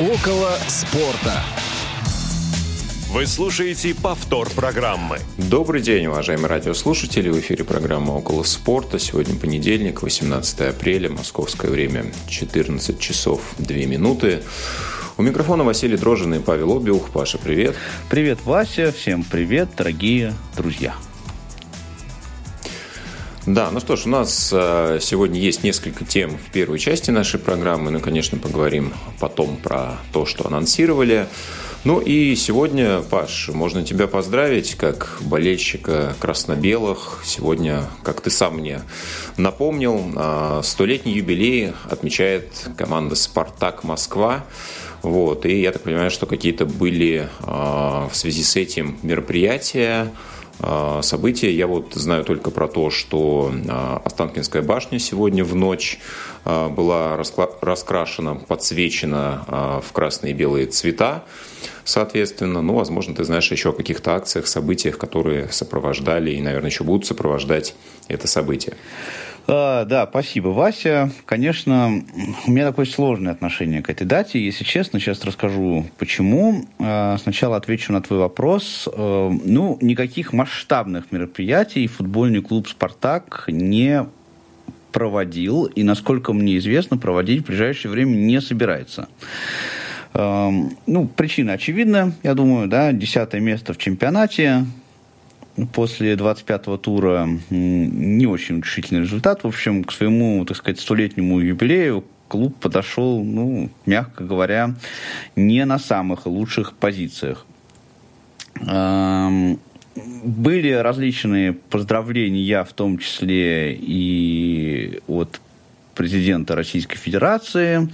Около спорта. Вы слушаете повтор программы. Добрый день, уважаемые радиослушатели. В эфире программа «Около спорта». Сегодня понедельник, 18 апреля, московское время, 14 часов 2 минуты. У микрофона Василий Дрожин и Павел Обиух. Паша, привет. Привет, Вася. Всем привет, дорогие друзья. Да, ну что ж, у нас э, сегодня есть несколько тем в первой части нашей программы. Ну, конечно, поговорим потом про то, что анонсировали. Ну и сегодня, Паш, можно тебя поздравить как болельщика красно-белых. Сегодня, как ты сам мне напомнил, а, столетний юбилей отмечает команда «Спартак Москва». Вот, и я так понимаю, что какие-то были а, в связи с этим мероприятия, события. Я вот знаю только про то, что Останкинская башня сегодня в ночь была раскрашена, подсвечена в красные и белые цвета соответственно. Ну, возможно, ты знаешь еще о каких-то акциях, событиях, которые сопровождали и, наверное, еще будут сопровождать это событие. А, да, спасибо, Вася. Конечно, у меня такое сложное отношение к этой дате. Если честно, сейчас расскажу, почему. А, сначала отвечу на твой вопрос. А, ну, никаких масштабных мероприятий футбольный клуб «Спартак» не проводил и, насколько мне известно, проводить в ближайшее время не собирается. Ну, причина очевидна, я думаю, да, десятое место в чемпионате, после 25-го тура не очень решительный результат. В общем, к своему, так сказать, столетнему юбилею клуб подошел, ну, мягко говоря, не на самых лучших позициях. Были различные поздравления, в том числе и от президента Российской Федерации.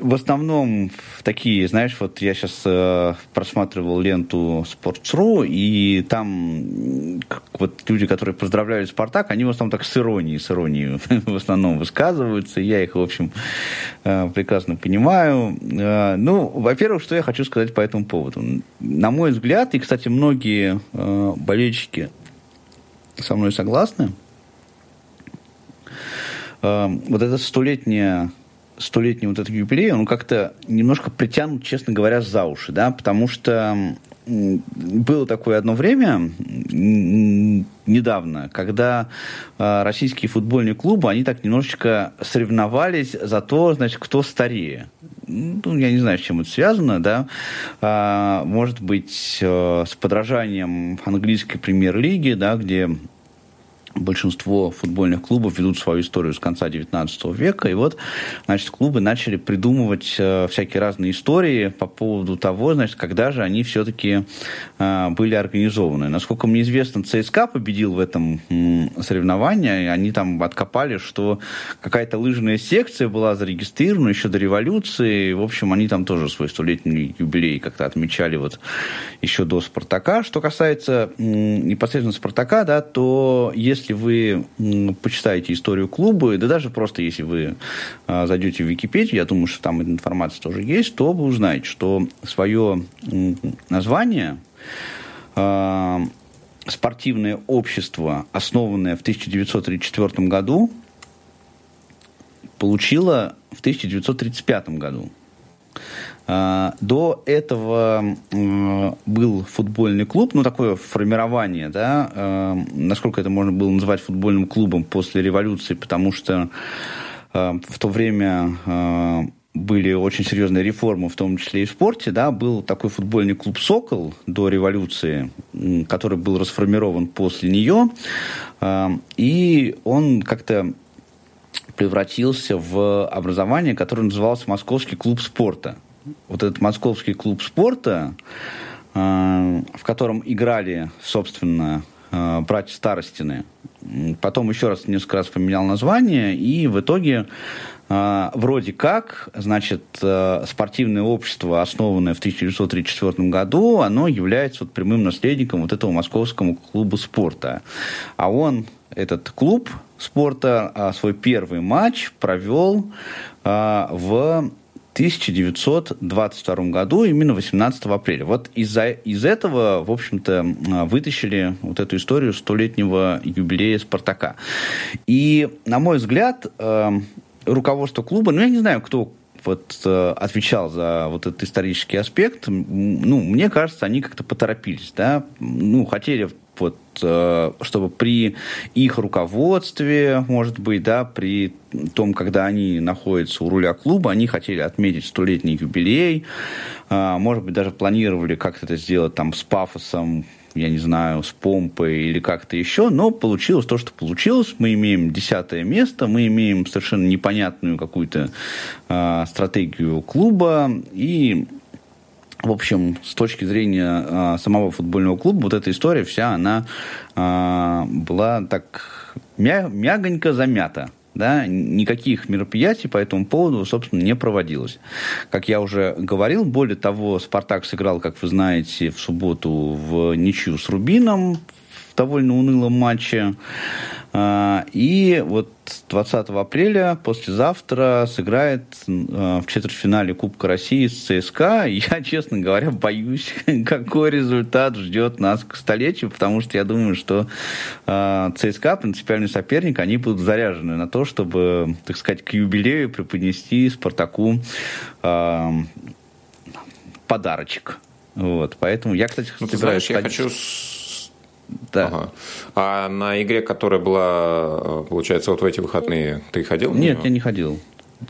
В основном такие, знаешь, вот я сейчас э, просматривал ленту Sports.ru, и там вот люди, которые поздравляют Спартак, они в основном так с иронией, с иронией в основном высказываются. Я их, в общем, э, прекрасно понимаю. Э, ну, во-первых, что я хочу сказать по этому поводу. На мой взгляд, и, кстати, многие э, болельщики со мной согласны, э, вот эта столетняя столетний вот этот юбилей, он как-то немножко притянут, честно говоря, за уши, да, потому что было такое одно время, недавно, когда э, российские футбольные клубы, они так немножечко соревновались за то, значит, кто старее. Ну, я не знаю, с чем это связано, да. А, может быть, э, с подражанием английской премьер-лиги, да, где большинство футбольных клубов ведут свою историю с конца XIX века, и вот, значит, клубы начали придумывать э, всякие разные истории по поводу того, значит, когда же они все-таки э, были организованы. Насколько мне известно, ЦСКА победил в этом э, соревновании, они там откопали, что какая-то лыжная секция была зарегистрирована еще до революции, в общем, они там тоже свой столетний юбилей как-то отмечали вот еще до Спартака. Что касается э, непосредственно Спартака, да, то если если вы почитаете историю клуба, да даже просто если вы а, зайдете в Википедию, я думаю, что там эта информация тоже есть, то вы узнаете, что свое название а, спортивное общество, основанное в 1934 году, получило в 1935 году. А, до этого был футбольный клуб, ну, такое формирование, да, а, насколько это можно было назвать футбольным клубом после революции, потому что а, в то время были очень серьезные реформы, в том числе и в спорте, да, был такой футбольный клуб «Сокол» до революции, который был расформирован после нее, и он как-то превратился в образование, которое называлось Московский клуб спорта вот этот московский клуб спорта, э, в котором играли, собственно, э, братья Старостины. Потом еще раз несколько раз поменял название, и в итоге э, вроде как, значит, спортивное общество, основанное в 1934 году, оно является вот прямым наследником вот этого московского клуба спорта. А он, этот клуб спорта, свой первый матч провел в 1922 году, именно 18 апреля. Вот из-за, из этого, в общем-то, вытащили вот эту историю столетнего юбилея «Спартака». И, на мой взгляд, э, руководство клуба, ну, я не знаю, кто вот э, отвечал за вот этот исторический аспект, ну, мне кажется, они как-то поторопились, да, ну, хотели вот, э, чтобы при их руководстве, может быть, да, при том, когда они находятся у руля клуба, они хотели отметить столетний юбилей, э, может быть, даже планировали как-то это сделать там с пафосом, я не знаю, с помпой или как-то еще, но получилось то, что получилось. Мы имеем десятое место, мы имеем совершенно непонятную какую-то э, стратегию клуба, и в общем, с точки зрения э, самого футбольного клуба, вот эта история вся, она э, была так мя мягонько замята. Да, никаких мероприятий по этому поводу, собственно, не проводилось. Как я уже говорил, более того, «Спартак» сыграл, как вы знаете, в субботу в ничью с «Рубином», в довольно унылом матче. А, и вот 20 апреля, послезавтра, сыграет а, в четвертьфинале Кубка России с ЦСКА. Я, честно говоря, боюсь, какой результат ждет нас к столетию, потому что я думаю, что а, ЦСКА, принципиальный соперник, они будут заряжены на то, чтобы, так сказать, к юбилею преподнести Спартаку подарочек. Вот, поэтому я, кстати, ну, собираюсь знаешь, я хочу да. Ага. А на игре, которая была, получается, вот в эти выходные, ты ходил? Нет, я не ходил.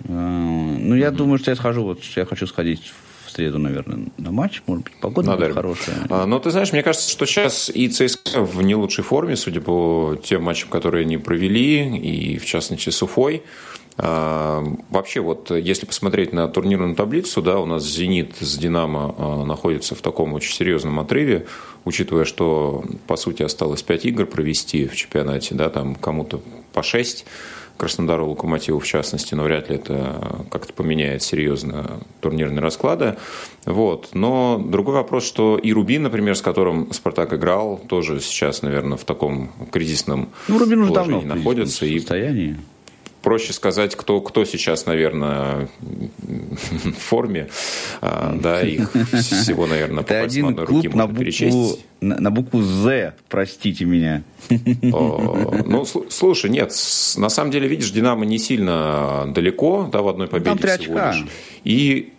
А, ну, я думаю, что я схожу, вот я хочу сходить в среду, наверное, на матч. Может быть, погода будет хорошая. А, но ты знаешь, мне кажется, что сейчас и ЦСКА в не лучшей форме, судя по тем матчам, которые они провели, и в частности с Уфой. А, вообще, вот если посмотреть на турнирную таблицу, да, у нас «Зенит» с «Динамо» а, находится в таком очень серьезном отрыве, учитывая, что, по сути, осталось 5 игр провести в чемпионате, да, там кому-то по 6, Краснодару, Локомотиву в частности, но вряд ли это как-то поменяет серьезно турнирные расклады. Вот. Но другой вопрос, что и Рубин, например, с которым Спартак играл, тоже сейчас, наверное, в таком кризисном ну, Рубин уже давно находится. В состоянии. Проще сказать, кто, кто сейчас, наверное, в форме. А, да, их всего, наверное, по один клуб на букву, на, на букву «З», простите меня. ну, слушай, нет, на самом деле, видишь, «Динамо» не сильно далеко, да, в одной победе Там всего лишь. И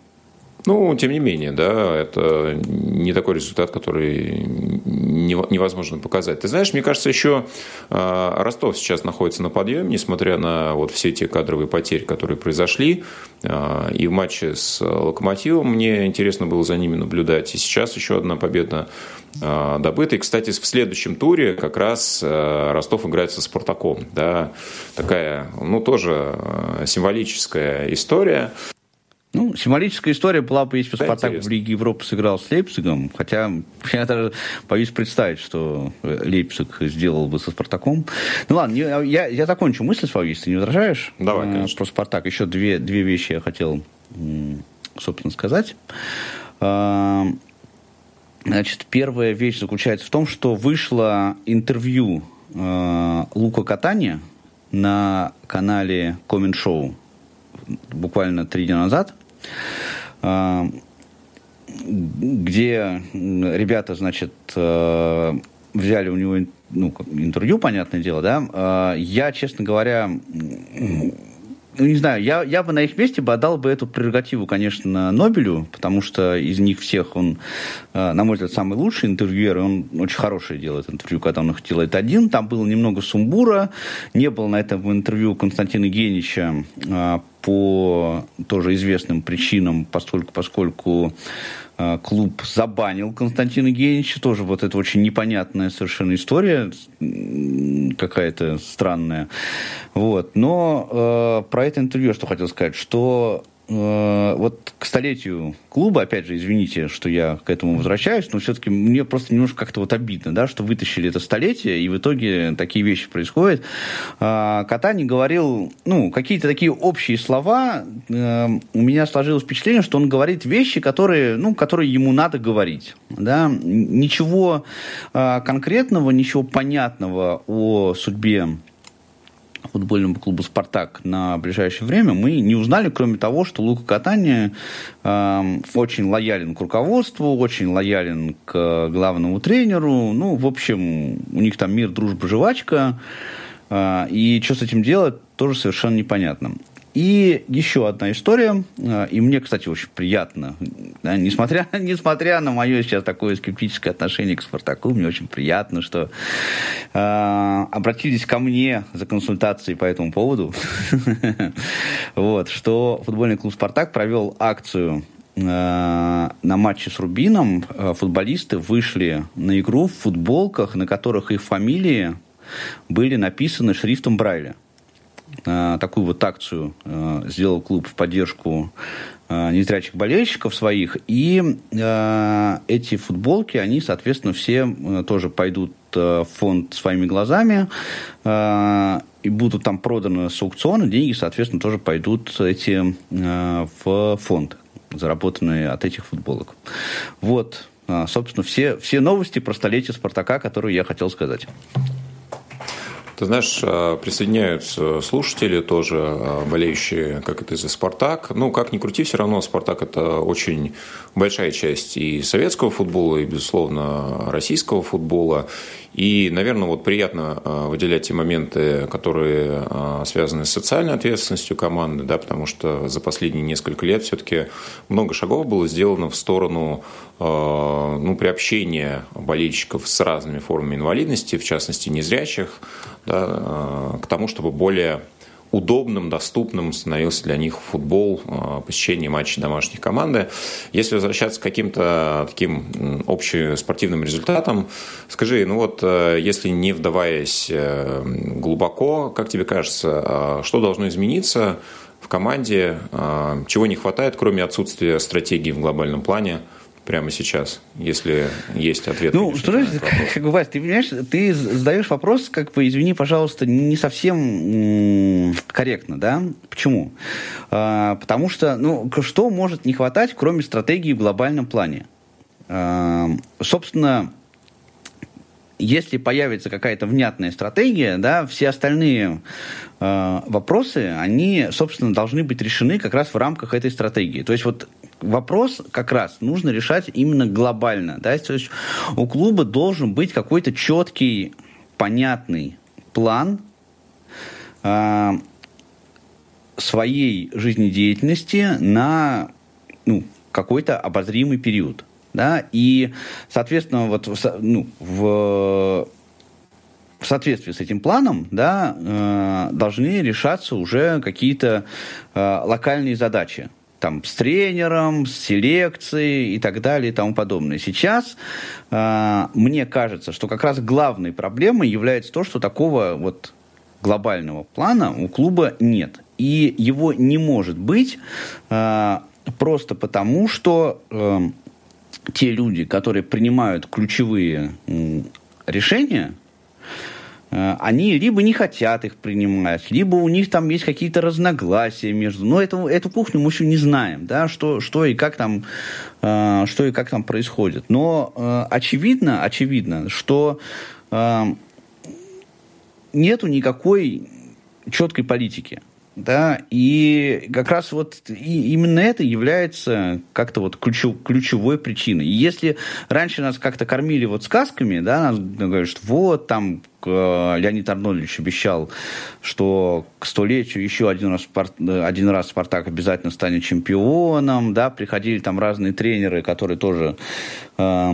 ну, тем не менее, да, это не такой результат, который невозможно показать. Ты знаешь, мне кажется, еще а, Ростов сейчас находится на подъеме, несмотря на вот все те кадровые потери, которые произошли. А, и в матче с Локомотивом мне интересно было за ними наблюдать. И сейчас еще одна победа а, добыта. И, кстати, в следующем туре как раз Ростов играет со Спартаком. Да, такая, ну, тоже символическая история. Ну, символическая история была бы, если бы Спартак в Лиге Европы сыграл с Лейпцигом. Хотя я даже боюсь представить, что Лейпциг сделал бы со Спартаком. Ну ладно, я, я закончу мысль свою, если ты не возражаешь. Давай, э, конечно. Про Спартак. Еще две, две вещи я хотел, собственно, сказать. А, значит, первая вещь заключается в том, что вышло интервью э, Лука Катания на канале Коммент Шоу буквально три дня назад. А, где ребята, значит, э, взяли у него ну, интервью, понятное дело, да. А, я, честно говоря, ну, не знаю, я, я бы на их месте бы отдал бы эту прерогативу, конечно, Нобелю, потому что из них всех он, э, на мой взгляд, самый лучший интервьюер, и он очень хорошее делает интервью, когда он их делает один. Там было немного сумбура, не было на этом интервью Константина Генича э, по тоже известным причинам, поскольку, поскольку э, клуб забанил Константина Генича. Тоже вот это очень непонятная совершенно история, какая-то странная. Вот. Но э, про это интервью что хотел сказать, что вот к столетию клуба, опять же, извините, что я к этому возвращаюсь, но все-таки мне просто немножко как-то вот обидно, да, что вытащили это столетие, и в итоге такие вещи происходят. А, Катани говорил, ну, какие-то такие общие слова, э, у меня сложилось впечатление, что он говорит вещи, которые, ну, которые ему надо говорить, да, ничего а, конкретного, ничего понятного о судьбе футбольному клубу «Спартак» на ближайшее время мы не узнали, кроме того, что Лука Катания э, очень лоялен к руководству, очень лоялен к главному тренеру. Ну, в общем, у них там мир, дружба, жвачка. Э, и что с этим делать, тоже совершенно непонятно. И еще одна история, э, и мне, кстати, очень приятно, да, несмотря, несмотря на мое сейчас такое скептическое отношение к «Спартаку», мне очень приятно, что э, обратились ко мне за консультацией по этому поводу, вот, что футбольный клуб «Спартак» провел акцию э, на матче с Рубином. Э, футболисты вышли на игру в футболках, на которых их фамилии были написаны шрифтом Брайля. Э, такую вот акцию э, сделал клуб в поддержку э, незрячих болельщиков своих. И эти футболки, они, соответственно, все тоже пойдут в фонд своими глазами и будут там проданы с аукциона, деньги, соответственно, тоже пойдут эти в фонд, заработанные от этих футболок. Вот, собственно, все, все новости про столетие Спартака, которые я хотел сказать. Ты знаешь, а, присоединяются слушатели тоже, а, болеющие, как это за «Спартак». Ну, как ни крути, все равно «Спартак» – это очень большая часть и советского футбола, и, безусловно, российского футбола. И, наверное, вот приятно а, выделять те моменты, которые связаны с социальной ответственностью команды, да, потому что за последние несколько лет все-таки много шагов было сделано в сторону ну, приобщения болельщиков с разными формами инвалидности, в частности, незрячих, да, э, к тому, чтобы более удобным, доступным становился для них футбол, э, посещение матчей домашних команды. Если возвращаться к каким-то таким общеспортивным результатам, скажи, ну вот, э, если не вдаваясь глубоко, как тебе кажется, что должно измениться в команде, чего не хватает, кроме отсутствия стратегии в глобальном плане – прямо сейчас, если есть ответ. Ну, что значит, как, Вась, ты понимаешь, ты задаешь вопрос, как бы, извини, пожалуйста, не совсем корректно, да? Почему? А, потому что, ну, что может не хватать, кроме стратегии в глобальном плане? А, собственно, если появится какая-то внятная стратегия, да, все остальные э, вопросы, они, собственно, должны быть решены как раз в рамках этой стратегии. То есть вот вопрос как раз нужно решать именно глобально. Да? То есть у клуба должен быть какой-то четкий, понятный план э, своей жизнедеятельности на ну, какой-то обозримый период. Да? И, соответственно, вот ну, в в соответствии с этим планом да, э, должны решаться уже какие-то э, локальные задачи там, с тренером, с селекцией и так далее и тому подобное. Сейчас э, мне кажется, что как раз главной проблемой является то, что такого вот глобального плана у клуба нет. И его не может быть э, просто потому, что э, те люди, которые принимают ключевые решения, Э, они либо не хотят их принимать, либо у них там есть какие-то разногласия между... Но эту, эту кухню мы еще не знаем, да, что, что, и как там, э, что и как там происходит. Но э, очевидно, очевидно, что нету никакой четкой политики. Да, и как раз вот и именно это является как-то вот ключу, ключевой причиной. Если раньше нас как-то кормили вот сказками, да, нас говорят, что вот там Леонид Арнольдович обещал, что к столетию еще один раз, один раз Спартак обязательно станет чемпионом, да, приходили там разные тренеры, которые тоже э,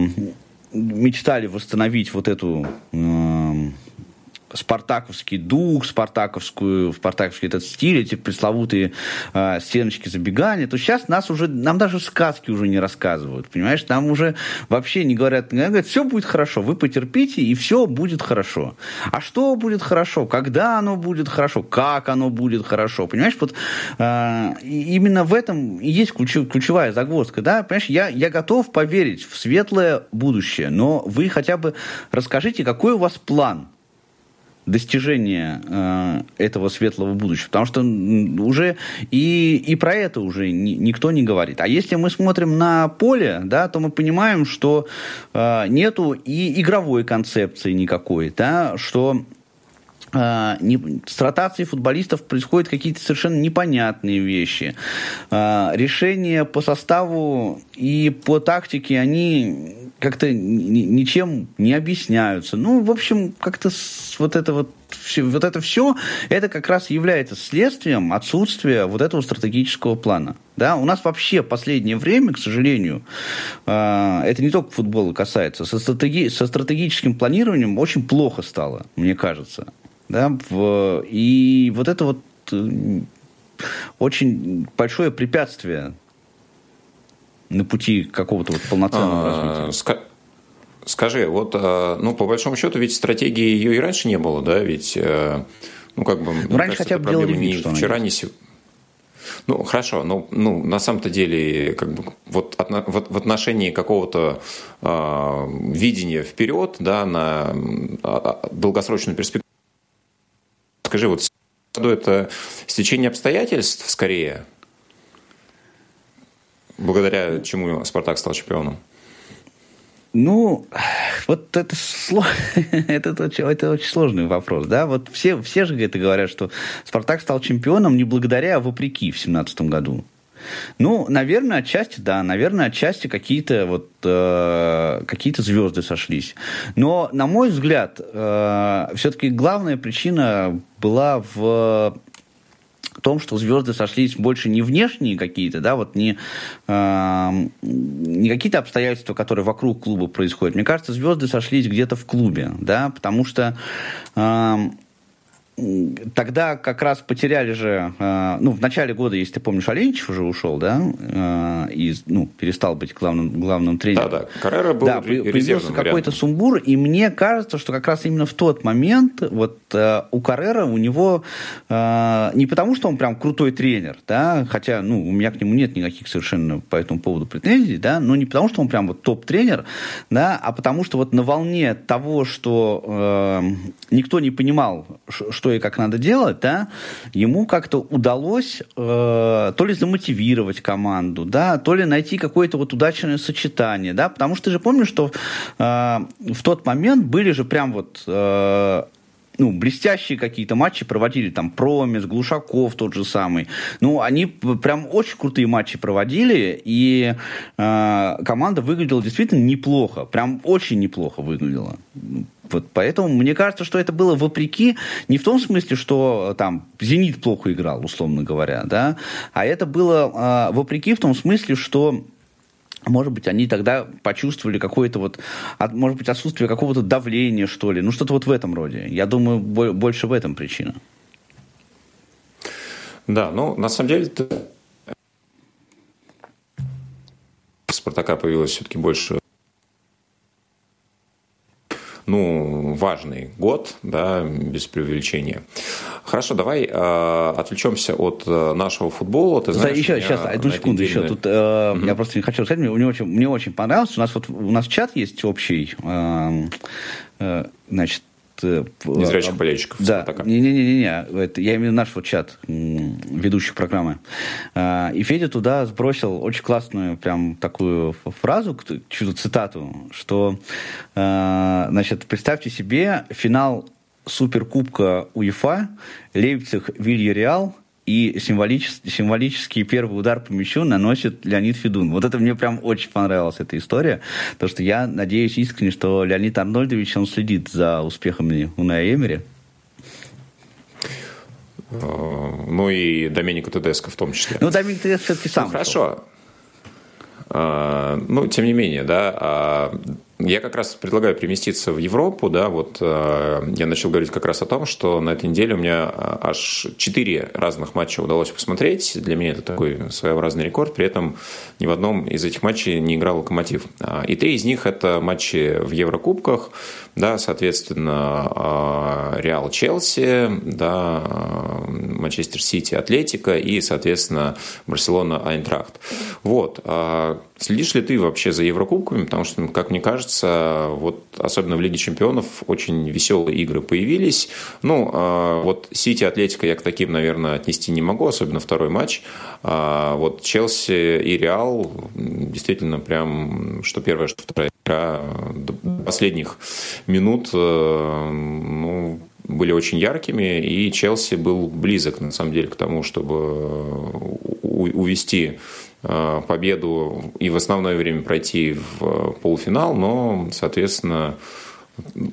мечтали восстановить вот эту э, спартаковский дух, спартаковскую, спартаковский этот стиль, эти пресловутые э, стеночки забегания, то сейчас нас уже, нам даже сказки уже не рассказывают, понимаешь? Нам уже вообще не говорят, говорят, все будет хорошо, вы потерпите, и все будет хорошо. А что будет хорошо? Когда оно будет хорошо? Как оно будет хорошо? Понимаешь, вот э, именно в этом и есть ключ, ключевая загвоздка, да? Понимаешь, я, я готов поверить в светлое будущее, но вы хотя бы расскажите, какой у вас план, достижения э, этого светлого будущего. Потому что уже и, и про это уже ни, никто не говорит. А если мы смотрим на поле, да, то мы понимаем, что э, нету и игровой концепции никакой, да, что э, не, с ротацией футболистов происходят какие-то совершенно непонятные вещи. Э, решения по составу и по тактике, они как-то ничем не объясняются. Ну, в общем, как-то вот это вот вот это все, это как раз является следствием отсутствия вот этого стратегического плана. Да, у нас вообще в последнее время, к сожалению, э, это не только футбола касается, со, стратеги, со стратегическим планированием очень плохо стало, мне кажется. Да, в, и вот это вот э, очень большое препятствие на пути какого-то вот полноценного а, развития? Скажи, вот, а, ну, по большому счету, ведь стратегии ее и раньше не было, да, ведь, э, ну, как бы, ну, раньше кажется, хотя бы делали вид, что вчера, не сегодня. Ну, хорошо, но ну, на самом-то деле, как бы, вот, от, вот в отношении какого-то э, видения вперед, да, на долгосрочную перспективу, скажи, вот это стечение обстоятельств скорее, благодаря чему Спартак стал чемпионом? Ну, вот это, это, это, это очень сложный вопрос, да, вот все, все же это говорят, что Спартак стал чемпионом не благодаря, а вопреки в семнадцатом году. Ну, наверное, отчасти, да, наверное, отчасти какие-то вот э, какие-то звезды сошлись. Но, на мой взгляд, э, все-таки главная причина была в том, что звезды сошлись больше не внешние какие-то, да, вот не, э, не какие-то обстоятельства, которые вокруг клуба происходят. Мне кажется, звезды сошлись где-то в клубе, да, потому что э, тогда как раз потеряли же, э, ну, в начале года, если ты помнишь, Оленичев уже ушел, да, э, и, ну, перестал быть главным, главным тренером. Да, да, Каррера был Да, появился какой-то сумбур, и мне кажется, что как раз именно в тот момент вот э, у Каррера, у него, не потому что он прям крутой тренер, да, хотя, ну, у меня к нему нет никаких совершенно по этому поводу претензий, да, но не потому что он прям вот топ-тренер, да, а потому что вот на волне того, что никто не понимал, что что и как надо делать, да, ему как-то удалось э, то ли замотивировать команду, да, то ли найти какое-то вот удачное сочетание, да, потому что ты же помнишь, что э, в тот момент были же прям вот э, ну, блестящие какие-то матчи проводили, там, Промис, Глушаков тот же самый. Ну, они прям очень крутые матчи проводили, и э, команда выглядела действительно неплохо, прям очень неплохо выглядела. Вот поэтому мне кажется, что это было вопреки, не в том смысле, что там «Зенит» плохо играл, условно говоря, да, а это было э, вопреки в том смысле, что может быть, они тогда почувствовали какое-то вот, может быть, отсутствие какого-то давления, что ли. Ну, что-то вот в этом роде. Я думаю, больше в этом причина. Да, ну, на самом деле, Спартака появилось все-таки больше ну, важный год, да, без преувеличения. Хорошо, давай э, отвлечемся от э, нашего футбола. Ты знаешь, еще, сейчас, одну секунду еще. Тут, э, угу. Я просто не хочу сказать, мне, мне, очень, мне очень понравилось. У нас вот у нас чат есть общий, э, э, значит, Незрячих болельщиков. Да, не-не-не, это, я имею наш вот чат ведущих программы. А, и Федя туда сбросил очень классную прям такую фразу, цитату, что, а, значит, представьте себе финал Суперкубка УЕФА, Лейпциг, Вильяреал – и символический, символический первый удар по мячу наносит Леонид Федун. Вот это мне прям очень понравилась эта история, потому что я надеюсь искренне, что Леонид Арнольдович, он следит за успехами Уная Эмери. Э, ну и Доменико Тедеско в том числе. Ну, Доменико Тедеско все-таки сам. Ну, хорошо. А, ну, тем не менее, да, а, я как раз предлагаю переместиться в Европу, да, вот э, я начал говорить как раз о том, что на этой неделе у меня э, аж четыре разных матча удалось посмотреть. Для меня это такой своеобразный рекорд, при этом ни в одном из этих матчей не играл Локомотив. А, и три из них это матчи в Еврокубках, да, соответственно, э, Реал Челси, да, Манчестер Сити Атлетика и, соответственно, Барселона Айнтрахт. Вот. Следишь ли ты вообще за Еврокубками? Потому что, как мне кажется, вот особенно в Лиге Чемпионов очень веселые игры появились. Ну, а, вот Сити Атлетика я к таким, наверное, отнести не могу, особенно второй матч. А вот Челси и Реал действительно прям, что первая, что вторая игра до последних минут, э, ну, были очень яркими, и Челси был близок, на самом деле, к тому, чтобы увести победу и в основное время пройти в полуфинал, но, соответственно,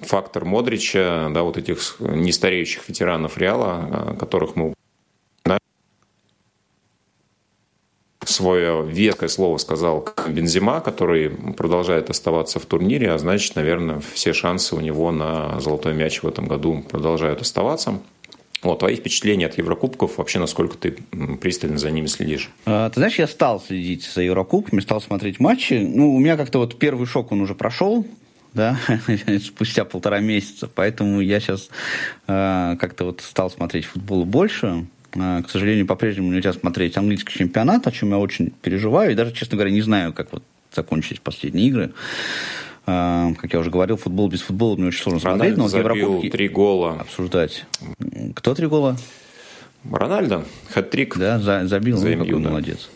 фактор Модрича, да, вот этих нестареющих ветеранов Реала, которых мы свое веское слово сказал Бензима, который продолжает оставаться в турнире, а значит, наверное, все шансы у него на золотой мяч в этом году продолжают оставаться. Вот, твои впечатления от Еврокубков, вообще насколько ты пристально за ними следишь? А, ты знаешь, я стал следить за Еврокубками, стал смотреть матчи. Ну, у меня как-то вот первый шок, он уже прошел, да, спустя полтора месяца, поэтому я сейчас э, как-то вот стал смотреть футбол больше. Э, к сожалению, по-прежнему нельзя смотреть английский чемпионат, о чем я очень переживаю, и даже, честно говоря, не знаю, как вот закончились последние игры. Э, как я уже говорил, футбол без футбола мне очень сложно смотреть, но забил Еврокубки три гола. Обсуждать. Кто три гола? Рональдо, хэт-трик. Да, за, забил, за ну, какой да. молодец.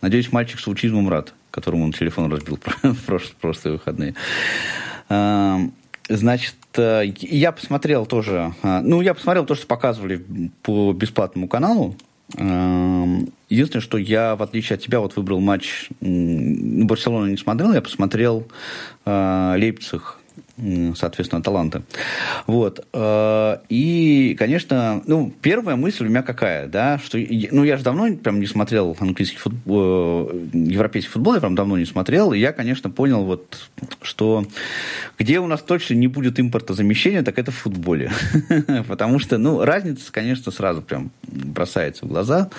Надеюсь, мальчик с аутизмом рад, которому он телефон разбил в прошлые выходные. Э, значит, я посмотрел тоже, ну, я посмотрел то, что показывали по бесплатному каналу. Единственное, что я, в отличие от тебя, вот выбрал матч Барселону не смотрел, я посмотрел Лейпциг соответственно, таланта. Вот. Э, и, конечно, ну, первая мысль у меня какая, да, что, ну, я же давно прям не смотрел английский футбол, э, европейский футбол, я прям давно не смотрел, и я, конечно, понял вот, что где у нас точно не будет импортозамещения, так это в футболе. Потому что, ну, разница, конечно, сразу прям бросается в глаза.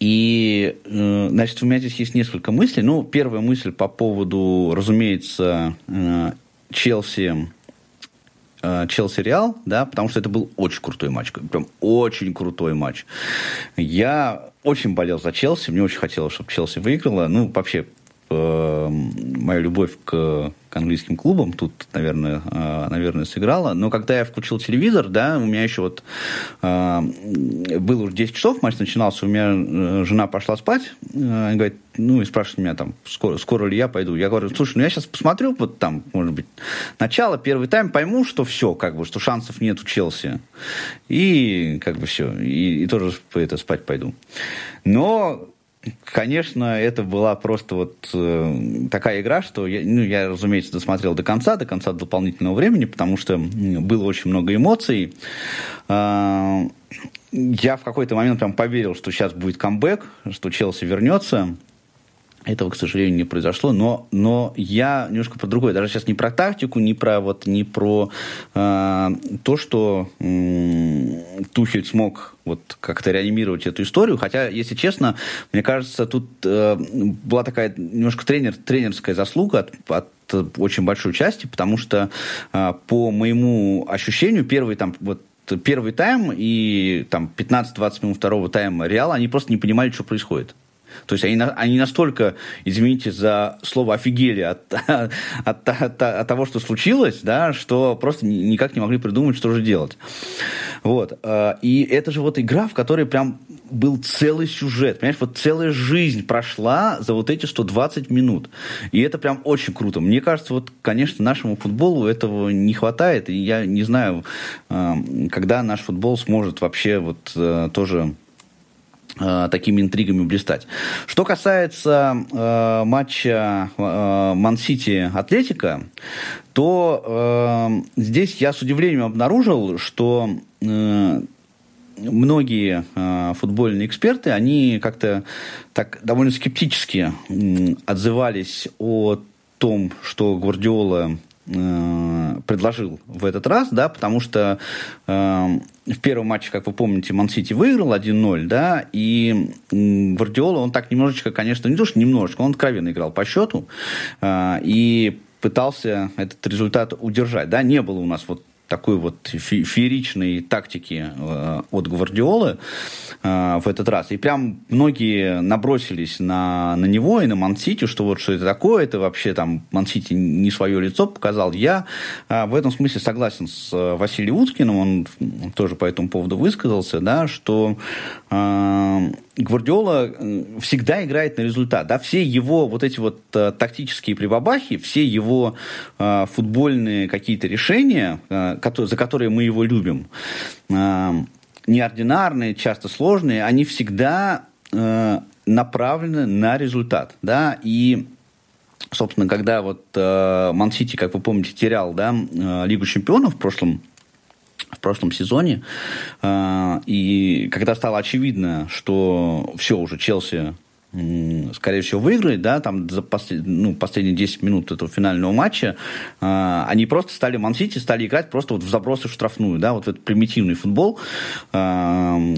И, э, значит, у меня здесь есть несколько мыслей. Ну, первая мысль по поводу, разумеется, э, Челси, э, Челси Реал, да, потому что это был очень крутой матч, прям очень крутой матч. Я очень болел за Челси, мне очень хотелось, чтобы Челси выиграла. Ну, вообще, моя любовь к к английским клубам. Тут, наверное, а, наверное, сыграла. Но когда я включил телевизор, да, у меня еще вот э, было уже 10 часов, матч начинался, у меня э, жена пошла спать, э, говорит, ну, и спрашивает меня там, скоро, скоро ли я пойду. Я говорю, слушай, ну я сейчас посмотрю, вот там, может быть, начало, первый тайм, пойму, что все, как бы, что шансов нет у Челси. И как бы все, и, и тоже это, спать пойду. Но Конечно, это была просто вот э, такая игра, что я, ну, я, разумеется, досмотрел до конца, до конца дополнительного времени, потому что было очень много эмоций. Э, я в какой-то момент прям поверил, что сейчас будет камбэк, что Челси вернется. Этого, к сожалению, не произошло, но, но я немножко про другое. Даже сейчас не про тактику, не про, вот, не про э, то, что э, Тухель смог вот как-то реанимировать эту историю. Хотя, если честно, мне кажется, тут э, была такая немножко тренер, тренерская заслуга от, от очень большой части, потому что э, по моему ощущению первый там вот первый тайм и там 15-20 минут второго тайма Реала, они просто не понимали, что происходит. То есть они, они настолько, извините за слово, офигели от, от, от, от того, что случилось, да, что просто никак не могли придумать, что же делать. Вот. Э, и это же вот игра, в которой прям был целый сюжет, понимаешь, вот целая жизнь прошла за вот эти 120 минут. И это прям очень круто. Мне кажется, вот, конечно, нашему футболу этого не хватает, и я не знаю, э, когда наш футбол сможет вообще вот э, тоже Э, такими интригами блистать. Что касается э, матча э, Ман-Сити-Атлетика, то э, здесь я с удивлением обнаружил, что э, многие э, футбольные эксперты, они как-то так довольно скептически э, отзывались о том, что Гвардиола предложил в этот раз, да, потому что э, в первом матче, как вы помните, Ман-Сити выиграл 1-0, да, и Гвардиола, он так немножечко, конечно, не то, что немножечко, он откровенно играл по счету, э, и пытался этот результат удержать, да, не было у нас вот такой вот фе фееричной тактики э, от Гвардиолы э, в этот раз. И прям многие набросились на, на него и на Мансити, что вот что это такое, это вообще там Мансити не свое лицо показал. Я э, в этом смысле согласен с Василием Уткиным, он тоже по этому поводу высказался, да, что Гвардиола всегда играет на результат. Да? Все его вот эти вот тактические прибабахи, все его э, футбольные какие-то решения, за которые мы его любим, э, неординарные, часто сложные, они всегда э, направлены на результат, да, и собственно, когда вот э, Ман-Сити, как вы помните, терял, да, э, Лигу чемпионов в прошлом в прошлом сезоне. И когда стало очевидно, что все уже Челси скорее всего, выиграет, да, там за послед, ну, последние 10 минут этого финального матча, э, они просто стали, Ман-Сити стали играть просто вот в забросы в штрафную, да, вот этот примитивный футбол, э,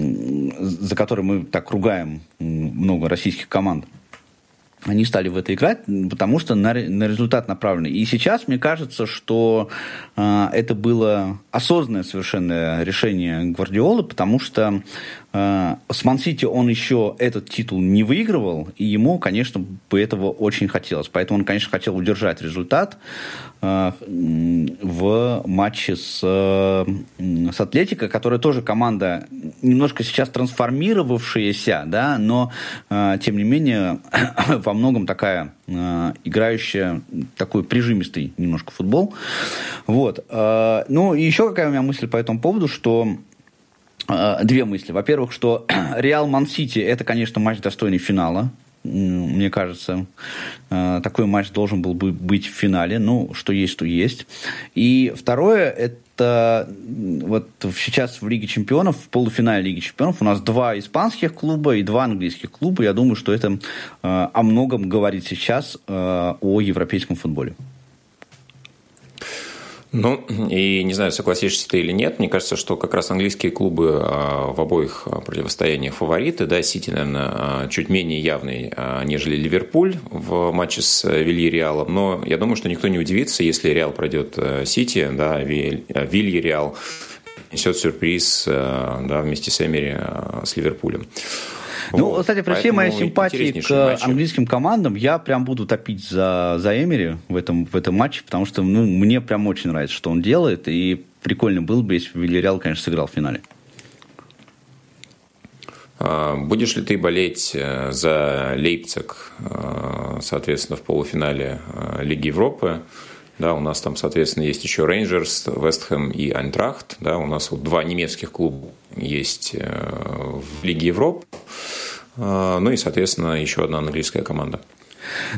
за который мы так ругаем много российских команд они стали в это играть, потому что на, на результат направлены. И сейчас мне кажется, что э, это было осознанное совершенно решение Гвардиолы, потому что с Мансити он еще этот титул не выигрывал, и ему, конечно, бы этого очень хотелось. Поэтому он, конечно, хотел удержать результат э, в матче с, с Атлетико, которая тоже команда немножко сейчас трансформировавшаяся, да, но, э, тем не менее, во многом такая играющая такой прижимистый немножко футбол. Вот. Ну, и еще какая у меня мысль по этому поводу, что две мысли. Во-первых, что Реал Ман-Сити это, конечно, матч достойный финала мне кажется, э, такой матч должен был бы быть в финале. Ну, что есть, то есть. И второе, это вот сейчас в Лиге Чемпионов, в полуфинале Лиги Чемпионов у нас два испанских клуба и два английских клуба. Я думаю, что это э, о многом говорит сейчас э, о европейском футболе. Ну, и не знаю, согласишься ты или нет, мне кажется, что как раз английские клубы а, в обоих а, противостояниях фавориты, да, Сити, наверное, а, чуть менее явный, нежели Ливерпуль в матче с Вильяреалом, но я думаю, что никто не удивится, если Реал пройдет Сити, да, Вильяреал несет сюрприз, да, вместе с Эмери, с Ливерпулем. Ну, вот. кстати, при всей моей симпатии к матчи. английским командам, я прям буду топить за, за Эмери в этом, в этом матче, потому что ну, мне прям очень нравится, что он делает, и прикольно было бы, если Вильяреал, конечно, сыграл в финале. А, будешь ли ты болеть э, за Лейпциг, э, соответственно, в полуфинале э, Лиги Европы? Да, у нас там, соответственно, есть еще Рейнджерс, Вестхэм и Айнтрахт. Да, у нас вот два немецких клуба есть в Лиге Европы. А, ну и, соответственно, еще одна английская команда.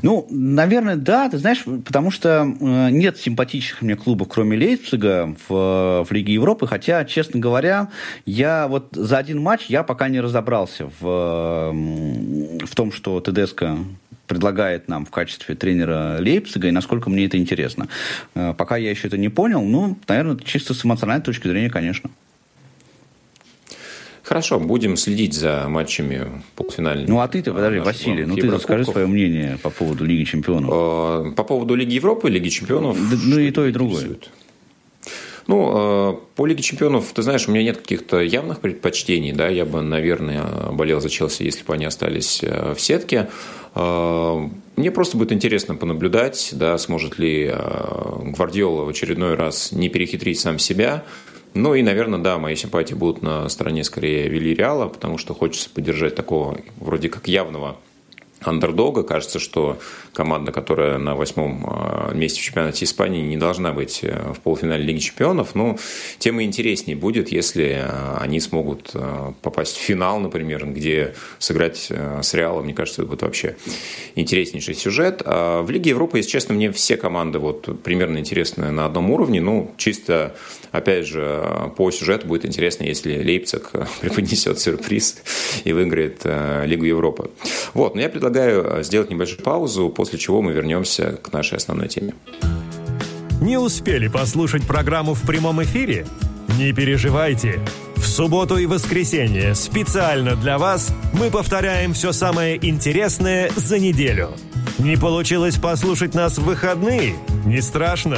Ну, наверное, да, ты знаешь, потому что э, нет симпатичных мне клубов, кроме Лейпцига, в, в Лиге Европы, хотя, честно говоря, я вот за один матч я пока не разобрался в, в том, что ТДСК предлагает нам в качестве тренера Лейпцига, и насколько мне это интересно. Э, пока я еще это не понял, ну, наверное, чисто с эмоциональной точки зрения, конечно. Хорошо, будем следить за матчами полуфинальных. Ну, а ты-то, подожди, Василий, ну ты расскажи свое мнение по поводу Лиги Чемпионов. Э, по поводу Лиги Европы, Лиги Чемпионов. Да, ну, и то, и другое. Ну, э, по Лиге Чемпионов, ты знаешь, у меня нет каких-то явных предпочтений, да, я бы, наверное, болел за Челси, если бы они остались э, в сетке. Мне просто будет интересно понаблюдать, да, сможет ли Гвардиола в очередной раз не перехитрить сам себя, ну и, наверное, да, мои симпатии будут на стороне скорее Вильяреала, потому что хочется поддержать такого вроде как явного андердога. Кажется, что команда, которая на восьмом а, месте в чемпионате Испании, не должна быть э, в полуфинале Лиги Чемпионов. Но тем и интереснее будет, если а, они смогут а, попасть в финал, например, где сыграть с Реалом. Мне кажется, это будет вообще интереснейший сюжет. А в Лиге Европы, если честно, мне все команды вот примерно интересны на одном уровне. Ну, чисто, опять же, по сюжету будет интересно, если Лейпциг преподнесет сюрприз и выиграет Лигу Европы. Вот, но я предлагаю сделать небольшую паузу, после чего мы вернемся к нашей основной теме. Не успели послушать программу в прямом эфире? Не переживайте. В субботу и воскресенье специально для вас мы повторяем все самое интересное за неделю. Не получилось послушать нас в выходные? Не страшно.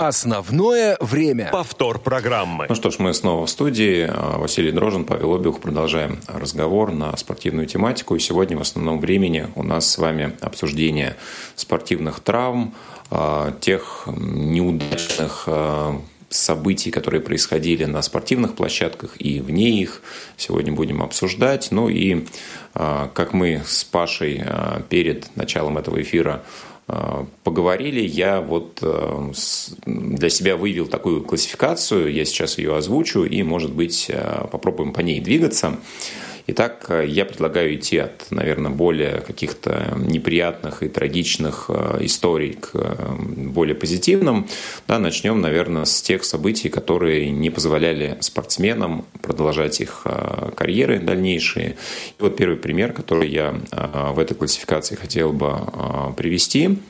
Основное время. Повтор программы. Ну что ж, мы снова в студии. Василий Дрожин, Павел Обиух. Продолжаем разговор на спортивную тематику. И сегодня в основном времени у нас с вами обсуждение спортивных травм, тех неудачных событий, которые происходили на спортивных площадках и вне их. Сегодня будем обсуждать. Ну и как мы с Пашей перед началом этого эфира поговорили, я вот для себя выявил такую классификацию, я сейчас ее озвучу, и, может быть, попробуем по ней двигаться. Итак, э, я предлагаю идти от, наверное, более каких-то неприятных и трагичных э, историй к э, более позитивным. Да, начнем, наверное, с тех событий, которые не позволяли спортсменам продолжать их карьеры дальнейшие. И вот первый пример, который я в этой классификации хотел бы привести –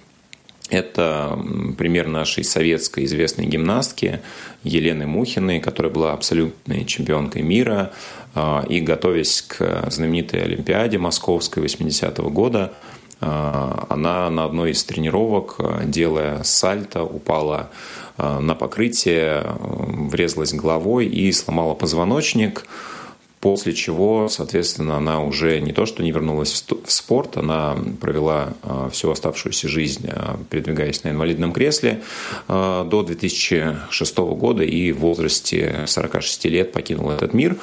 это пример нашей советской известной гимнастки Елены Мухиной, которая была абсолютной чемпионкой мира. А, и готовясь к знаменитой Олимпиаде Московской 80-го года, а, она на одной из тренировок, делая сальто, упала а, на покрытие, врезалась головой и сломала позвоночник – После чего, соответственно, она уже не то, что не вернулась в спорт, она провела всю оставшуюся жизнь, передвигаясь на инвалидном кресле до 2006 года и в возрасте 46 лет покинула этот мир.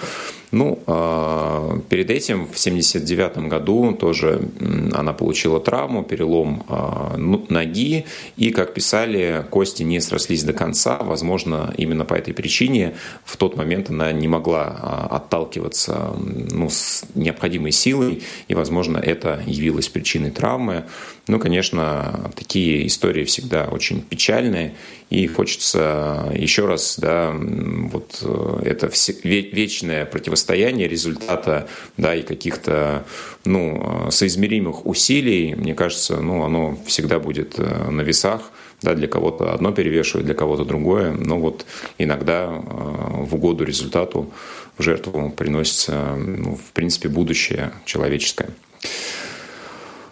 Ну, а, перед этим, в 79 году, тоже она получила травму, перелом а, ну, ноги, и, как писали, кости не срослись до конца. Возможно, именно по этой причине в тот момент она не могла а, отталкиваться ну, с необходимой силой, и, возможно, это явилось причиной травмы. Ну, конечно, такие истории всегда очень печальные, и хочется еще раз, да, вот э, это вечное противостояние результата, да, и каких-то, ну, соизмеримых усилий, мне кажется, ну, оно всегда будет э, на весах, да, для кого-то одно перевешивает, для кого-то другое, но вот иногда э, в угоду результату в жертву приносится, ну, в принципе, будущее человеческое.